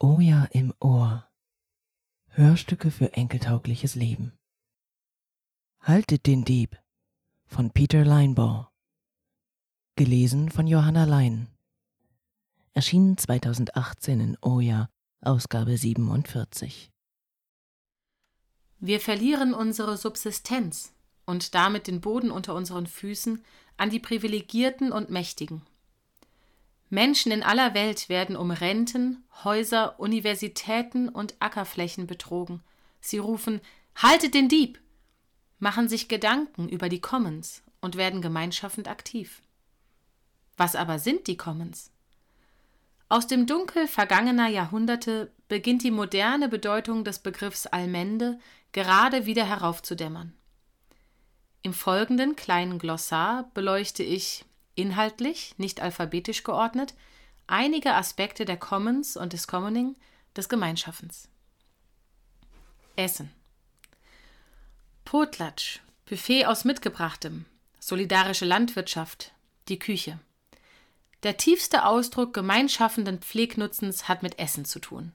Oh ja im Ohr. Hörstücke für enkeltaugliches Leben. Haltet den Dieb von Peter Linebaugh. Gelesen von Johanna Lein. Erschienen 2018 in Oja, Ausgabe 47. Wir verlieren unsere Subsistenz und damit den Boden unter unseren Füßen an die Privilegierten und Mächtigen. Menschen in aller Welt werden um Renten, Häuser, Universitäten und Ackerflächen betrogen. Sie rufen Haltet den Dieb, machen sich Gedanken über die Commons und werden gemeinschaftend aktiv. Was aber sind die Commons? Aus dem Dunkel vergangener Jahrhunderte beginnt die moderne Bedeutung des Begriffs Allmende gerade wieder heraufzudämmern. Im folgenden kleinen Glossar beleuchte ich inhaltlich, nicht alphabetisch geordnet, einige Aspekte der Commons und des Commoning, des Gemeinschaffens. Essen. Potlatsch, Buffet aus Mitgebrachtem, solidarische Landwirtschaft, die Küche. Der tiefste Ausdruck gemeinschaffenden Pflegnutzens hat mit Essen zu tun.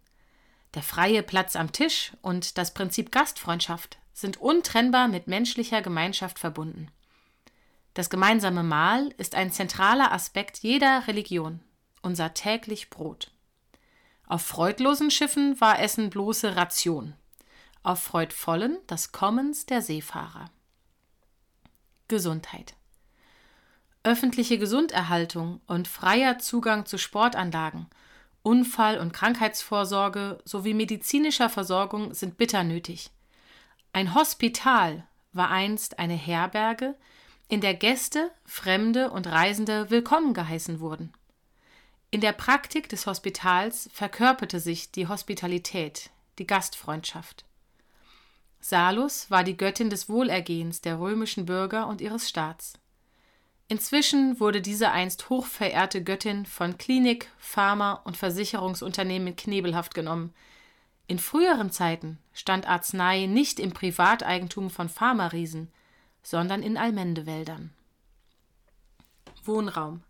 Der freie Platz am Tisch und das Prinzip Gastfreundschaft sind untrennbar mit menschlicher Gemeinschaft verbunden. Das gemeinsame Mahl ist ein zentraler Aspekt jeder Religion, unser täglich Brot. Auf freudlosen Schiffen war Essen bloße Ration, auf freudvollen das Kommens der Seefahrer. Gesundheit. Öffentliche Gesunderhaltung und freier Zugang zu Sportanlagen, Unfall- und Krankheitsvorsorge sowie medizinischer Versorgung sind bitter nötig. Ein Hospital war einst eine Herberge, in der Gäste, Fremde und Reisende willkommen geheißen wurden. In der Praktik des Hospitals verkörperte sich die Hospitalität, die Gastfreundschaft. Salus war die Göttin des Wohlergehens der römischen Bürger und ihres Staats. Inzwischen wurde diese einst hochverehrte Göttin von Klinik, Pharma und Versicherungsunternehmen in Knebelhaft genommen. In früheren Zeiten stand Arznei nicht im Privateigentum von Pharmariesen, sondern in Allmendewäldern. Wohnraum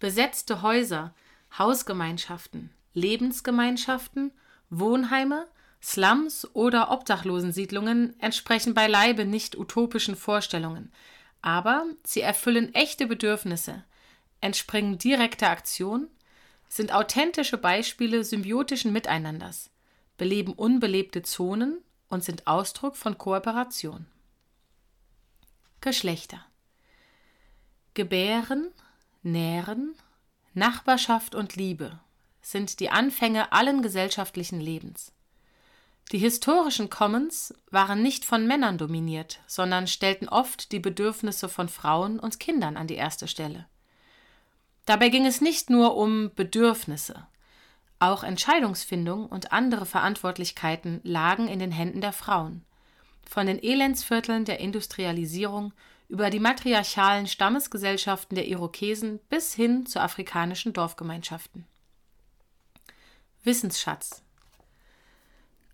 Besetzte Häuser, Hausgemeinschaften, Lebensgemeinschaften, Wohnheime, Slums oder Obdachlosensiedlungen entsprechen beileibe nicht utopischen Vorstellungen, aber sie erfüllen echte Bedürfnisse, entspringen direkter Aktion, sind authentische Beispiele symbiotischen Miteinanders, beleben unbelebte Zonen und sind Ausdruck von Kooperation. Geschlechter Gebären, Nähren, Nachbarschaft und Liebe sind die Anfänge allen gesellschaftlichen Lebens. Die historischen Commons waren nicht von Männern dominiert, sondern stellten oft die Bedürfnisse von Frauen und Kindern an die erste Stelle. Dabei ging es nicht nur um Bedürfnisse, auch Entscheidungsfindung und andere Verantwortlichkeiten lagen in den Händen der Frauen von den Elendsvierteln der Industrialisierung über die matriarchalen Stammesgesellschaften der Irokesen bis hin zu afrikanischen Dorfgemeinschaften. Wissensschatz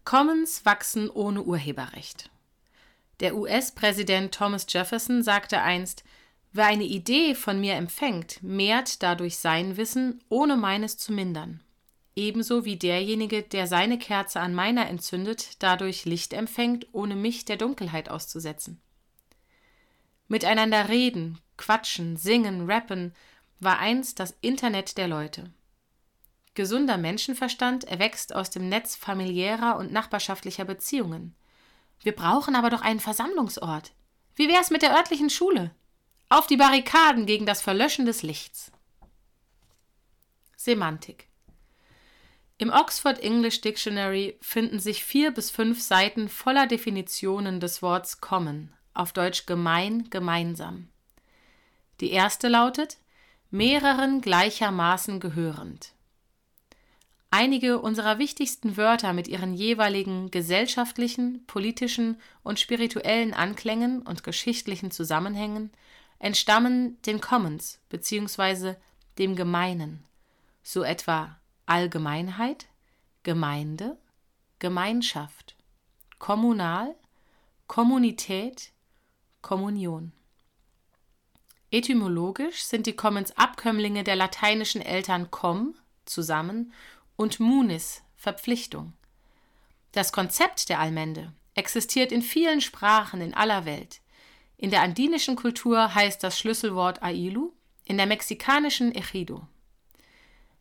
Commons wachsen ohne Urheberrecht. Der US-Präsident Thomas Jefferson sagte einst, wer eine Idee von mir empfängt, mehrt dadurch sein Wissen, ohne meines zu mindern ebenso wie derjenige, der seine Kerze an meiner entzündet, dadurch Licht empfängt, ohne mich der Dunkelheit auszusetzen. Miteinander reden, quatschen, singen, rappen war einst das Internet der Leute. Gesunder Menschenverstand erwächst aus dem Netz familiärer und nachbarschaftlicher Beziehungen. Wir brauchen aber doch einen Versammlungsort. Wie wär's mit der örtlichen Schule? Auf die Barrikaden gegen das Verlöschen des Lichts. Semantik im Oxford English Dictionary finden sich vier bis fünf Seiten voller Definitionen des Worts common, auf Deutsch gemein, gemeinsam. Die erste lautet mehreren gleichermaßen gehörend. Einige unserer wichtigsten Wörter mit ihren jeweiligen gesellschaftlichen, politischen und spirituellen Anklängen und geschichtlichen Zusammenhängen entstammen den Commons bzw. dem Gemeinen, so etwa Allgemeinheit, Gemeinde, Gemeinschaft, kommunal, Kommunität, Kommunion. Etymologisch sind die Commons Abkömmlinge der lateinischen Eltern com zusammen und Munis, Verpflichtung. Das Konzept der Allmende existiert in vielen Sprachen in aller Welt. In der andinischen Kultur heißt das Schlüsselwort Ailu, in der mexikanischen Ejido.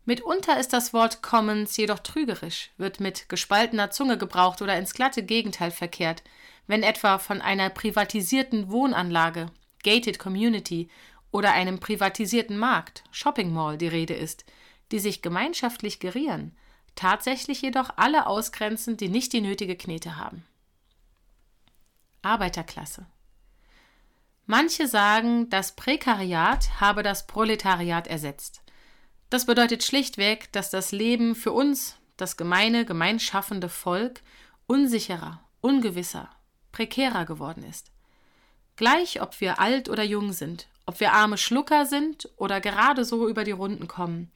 Mitunter ist das Wort Commons jedoch trügerisch, wird mit gespaltener Zunge gebraucht oder ins glatte Gegenteil verkehrt, wenn etwa von einer privatisierten Wohnanlage, Gated Community oder einem privatisierten Markt, Shopping Mall die Rede ist, die sich gemeinschaftlich gerieren, tatsächlich jedoch alle ausgrenzen, die nicht die nötige Knete haben. Arbeiterklasse. Manche sagen, das Prekariat habe das Proletariat ersetzt. Das bedeutet schlichtweg, dass das Leben für uns, das gemeine, gemeinschaffende Volk, unsicherer, ungewisser, prekärer geworden ist. Gleich ob wir alt oder jung sind, ob wir arme Schlucker sind oder gerade so über die Runden kommen,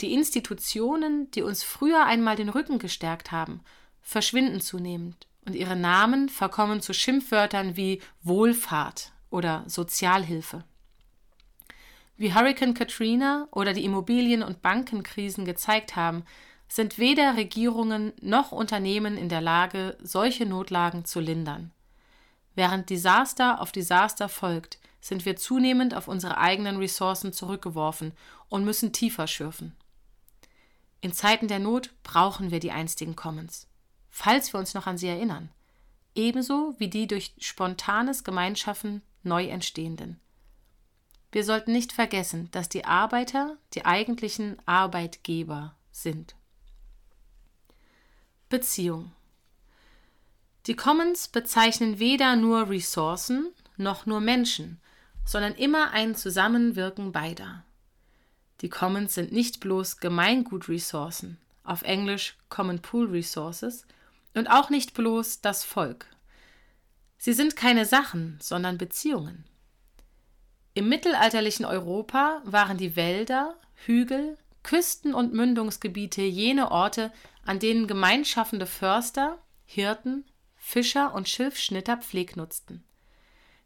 die Institutionen, die uns früher einmal den Rücken gestärkt haben, verschwinden zunehmend und ihre Namen verkommen zu Schimpfwörtern wie Wohlfahrt oder Sozialhilfe. Wie Hurricane Katrina oder die Immobilien- und Bankenkrisen gezeigt haben, sind weder Regierungen noch Unternehmen in der Lage, solche Notlagen zu lindern. Während Desaster auf Desaster folgt, sind wir zunehmend auf unsere eigenen Ressourcen zurückgeworfen und müssen tiefer schürfen. In Zeiten der Not brauchen wir die einstigen Commons, falls wir uns noch an sie erinnern, ebenso wie die durch spontanes Gemeinschaffen neu entstehenden. Wir sollten nicht vergessen, dass die Arbeiter die eigentlichen Arbeitgeber sind. Beziehung Die Commons bezeichnen weder nur Ressourcen noch nur Menschen, sondern immer ein Zusammenwirken beider. Die Commons sind nicht bloß Gemeingut-Ressourcen, auf Englisch Common Pool Resources, und auch nicht bloß das Volk. Sie sind keine Sachen, sondern Beziehungen. Im mittelalterlichen Europa waren die Wälder, Hügel, Küsten und Mündungsgebiete jene Orte, an denen gemeinschaffende Förster, Hirten, Fischer und Schilfschnitter Pfleg nutzten.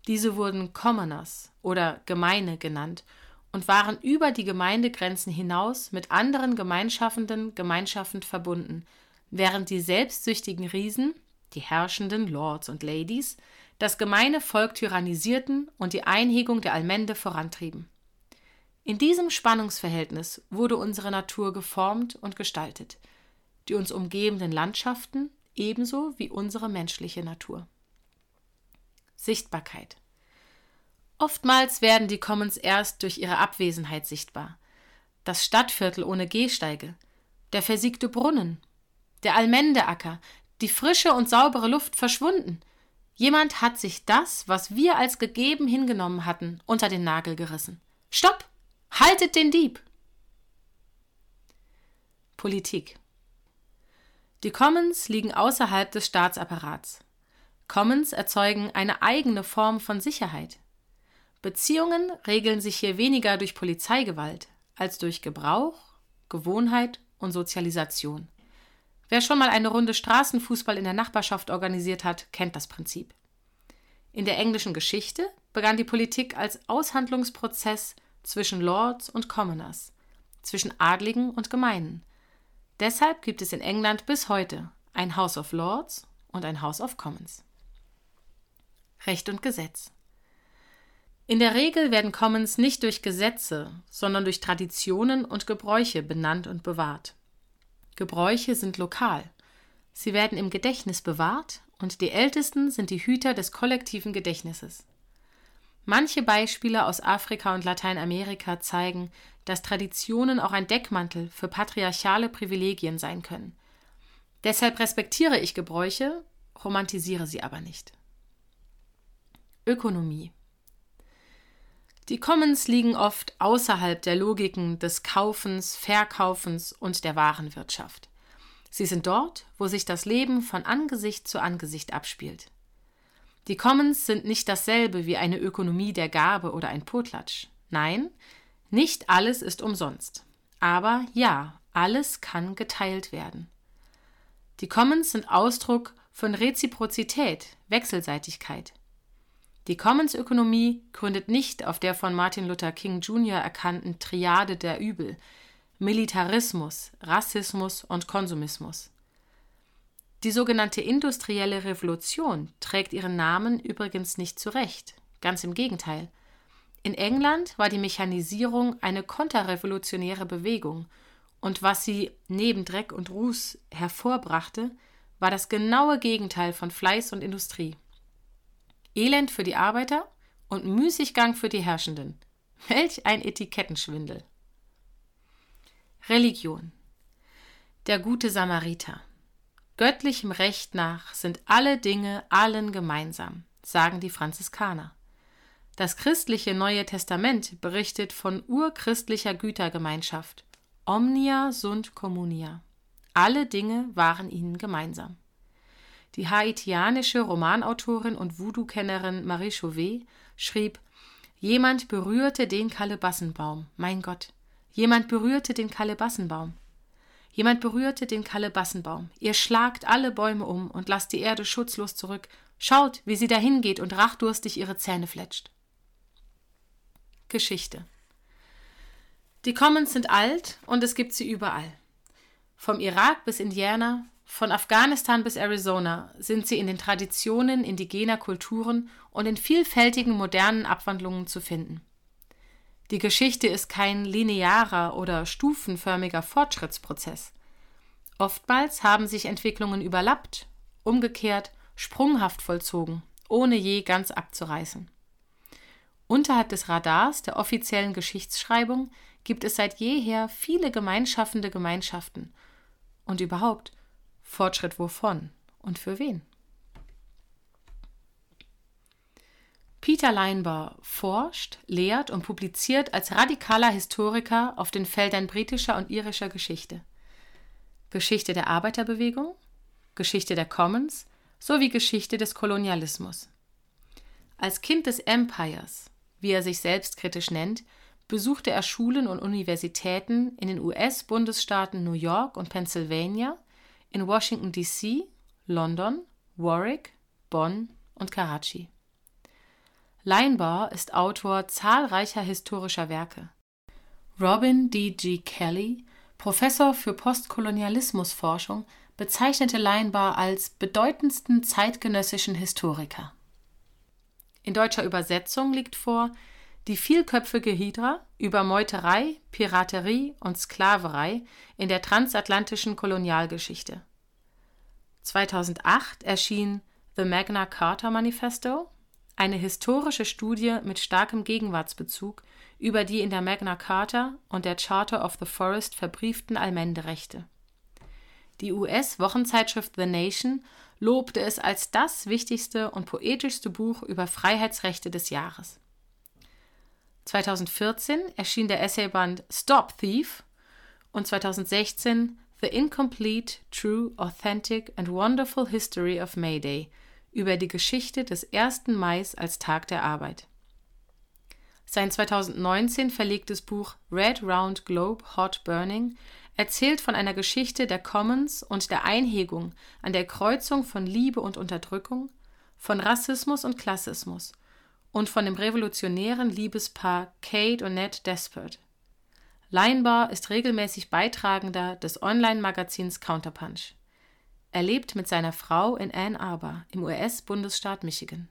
Diese wurden Commoners oder Gemeine genannt und waren über die Gemeindegrenzen hinaus mit anderen Gemeinschaffenden gemeinschaftend verbunden, während die selbstsüchtigen Riesen, die herrschenden Lords und Ladies, das gemeine Volk tyrannisierten und die Einhegung der Allmende vorantrieben. In diesem Spannungsverhältnis wurde unsere Natur geformt und gestaltet, die uns umgebenden Landschaften ebenso wie unsere menschliche Natur. Sichtbarkeit Oftmals werden die Commons erst durch ihre Abwesenheit sichtbar. Das Stadtviertel ohne Gehsteige, der versiegte Brunnen, der Almendeacker, die frische und saubere Luft verschwunden. Jemand hat sich das, was wir als gegeben hingenommen hatten, unter den Nagel gerissen. Stopp! Haltet den Dieb! Politik Die Commons liegen außerhalb des Staatsapparats. Commons erzeugen eine eigene Form von Sicherheit. Beziehungen regeln sich hier weniger durch Polizeigewalt als durch Gebrauch, Gewohnheit und Sozialisation. Wer schon mal eine Runde Straßenfußball in der Nachbarschaft organisiert hat, kennt das Prinzip. In der englischen Geschichte begann die Politik als Aushandlungsprozess zwischen Lords und Commoners, zwischen Adligen und Gemeinen. Deshalb gibt es in England bis heute ein House of Lords und ein House of Commons. Recht und Gesetz. In der Regel werden Commons nicht durch Gesetze, sondern durch Traditionen und Gebräuche benannt und bewahrt. Gebräuche sind lokal. Sie werden im Gedächtnis bewahrt und die Ältesten sind die Hüter des kollektiven Gedächtnisses. Manche Beispiele aus Afrika und Lateinamerika zeigen, dass Traditionen auch ein Deckmantel für patriarchale Privilegien sein können. Deshalb respektiere ich Gebräuche, romantisiere sie aber nicht. Ökonomie die Commons liegen oft außerhalb der Logiken des Kaufens, Verkaufens und der Warenwirtschaft. Sie sind dort, wo sich das Leben von Angesicht zu Angesicht abspielt. Die Commons sind nicht dasselbe wie eine Ökonomie der Gabe oder ein Potlatsch. Nein, nicht alles ist umsonst. Aber ja, alles kann geteilt werden. Die Commons sind Ausdruck von Reziprozität, Wechselseitigkeit. Die Commons-Ökonomie gründet nicht auf der von Martin Luther King Jr. erkannten Triade der Übel Militarismus, Rassismus und Konsumismus. Die sogenannte industrielle Revolution trägt ihren Namen übrigens nicht zurecht, ganz im Gegenteil. In England war die Mechanisierung eine konterrevolutionäre Bewegung, und was sie neben Dreck und Ruß hervorbrachte, war das genaue Gegenteil von Fleiß und Industrie. Elend für die Arbeiter und Müßiggang für die Herrschenden. Welch ein Etikettenschwindel. Religion. Der gute Samariter. Göttlichem Recht nach sind alle Dinge allen gemeinsam, sagen die Franziskaner. Das christliche Neue Testament berichtet von urchristlicher Gütergemeinschaft. Omnia sunt communia. Alle Dinge waren ihnen gemeinsam. Die haitianische Romanautorin und Voodoo-Kennerin Marie Chauvet schrieb: Jemand berührte den Kalebassenbaum, mein Gott. Jemand berührte den Kalebassenbaum. Jemand berührte den Kalebassenbaum. Ihr schlagt alle Bäume um und lasst die Erde schutzlos zurück. Schaut, wie sie dahingeht und rachdurstig ihre Zähne fletscht. Geschichte Die Commons sind alt und es gibt sie überall. Vom Irak bis Indiana, von Afghanistan bis Arizona sind sie in den Traditionen indigener Kulturen und in vielfältigen modernen Abwandlungen zu finden. Die Geschichte ist kein linearer oder stufenförmiger Fortschrittsprozess. Oftmals haben sich Entwicklungen überlappt, umgekehrt, sprunghaft vollzogen, ohne je ganz abzureißen. Unterhalb des Radars der offiziellen Geschichtsschreibung gibt es seit jeher viele gemeinschaffende Gemeinschaften und überhaupt, Fortschritt wovon und für wen? Peter Leinbar forscht, lehrt und publiziert als radikaler Historiker auf den Feldern britischer und irischer Geschichte. Geschichte der Arbeiterbewegung, Geschichte der Commons sowie Geschichte des Kolonialismus. Als Kind des Empires, wie er sich selbst kritisch nennt, besuchte er Schulen und Universitäten in den US-Bundesstaaten New York und Pennsylvania, in Washington, D.C., London, Warwick, Bonn und Karachi. Leinbar ist Autor zahlreicher historischer Werke. Robin D. G. Kelly, Professor für Postkolonialismusforschung, bezeichnete Leinbar als bedeutendsten zeitgenössischen Historiker. In deutscher Übersetzung liegt vor die vielköpfige Hydra über Meuterei, Piraterie und Sklaverei in der transatlantischen Kolonialgeschichte. 2008 erschien The Magna Carta Manifesto, eine historische Studie mit starkem Gegenwartsbezug über die in der Magna Carta und der Charter of the Forest verbrieften Allmenderechte. Die US-Wochenzeitschrift The Nation lobte es als das wichtigste und poetischste Buch über Freiheitsrechte des Jahres. 2014 erschien der Essayband Stop Thief und 2016 The Incomplete, True, Authentic and Wonderful History of May Day über die Geschichte des 1. Mai als Tag der Arbeit. Sein 2019 verlegtes Buch Red Round Globe Hot Burning erzählt von einer Geschichte der Commons und der Einhegung an der Kreuzung von Liebe und Unterdrückung, von Rassismus und Klassismus und von dem revolutionären Liebespaar Kate und Ned Despert. Leinbar ist regelmäßig Beitragender des Online-Magazins Counterpunch. Er lebt mit seiner Frau in Ann Arbor im US-Bundesstaat Michigan.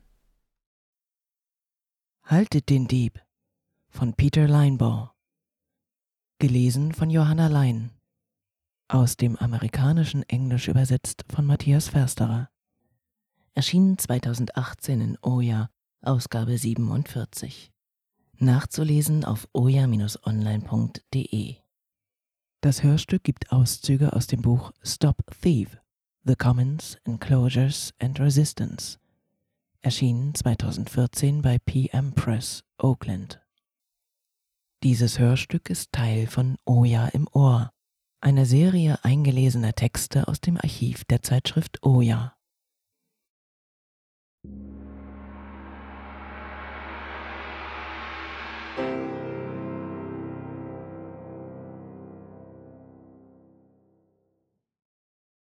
Haltet den Dieb von Peter Leinbar. Gelesen von Johanna Lein. Aus dem amerikanischen Englisch übersetzt von Matthias Fersterer. Erschienen 2018 in Oja Ausgabe 47. Nachzulesen auf oja-online.de. Das Hörstück gibt Auszüge aus dem Buch Stop Thief, The Commons, Enclosures and Resistance, erschienen 2014 bei PM Press, Oakland. Dieses Hörstück ist Teil von Oja im Ohr, einer Serie eingelesener Texte aus dem Archiv der Zeitschrift Oja.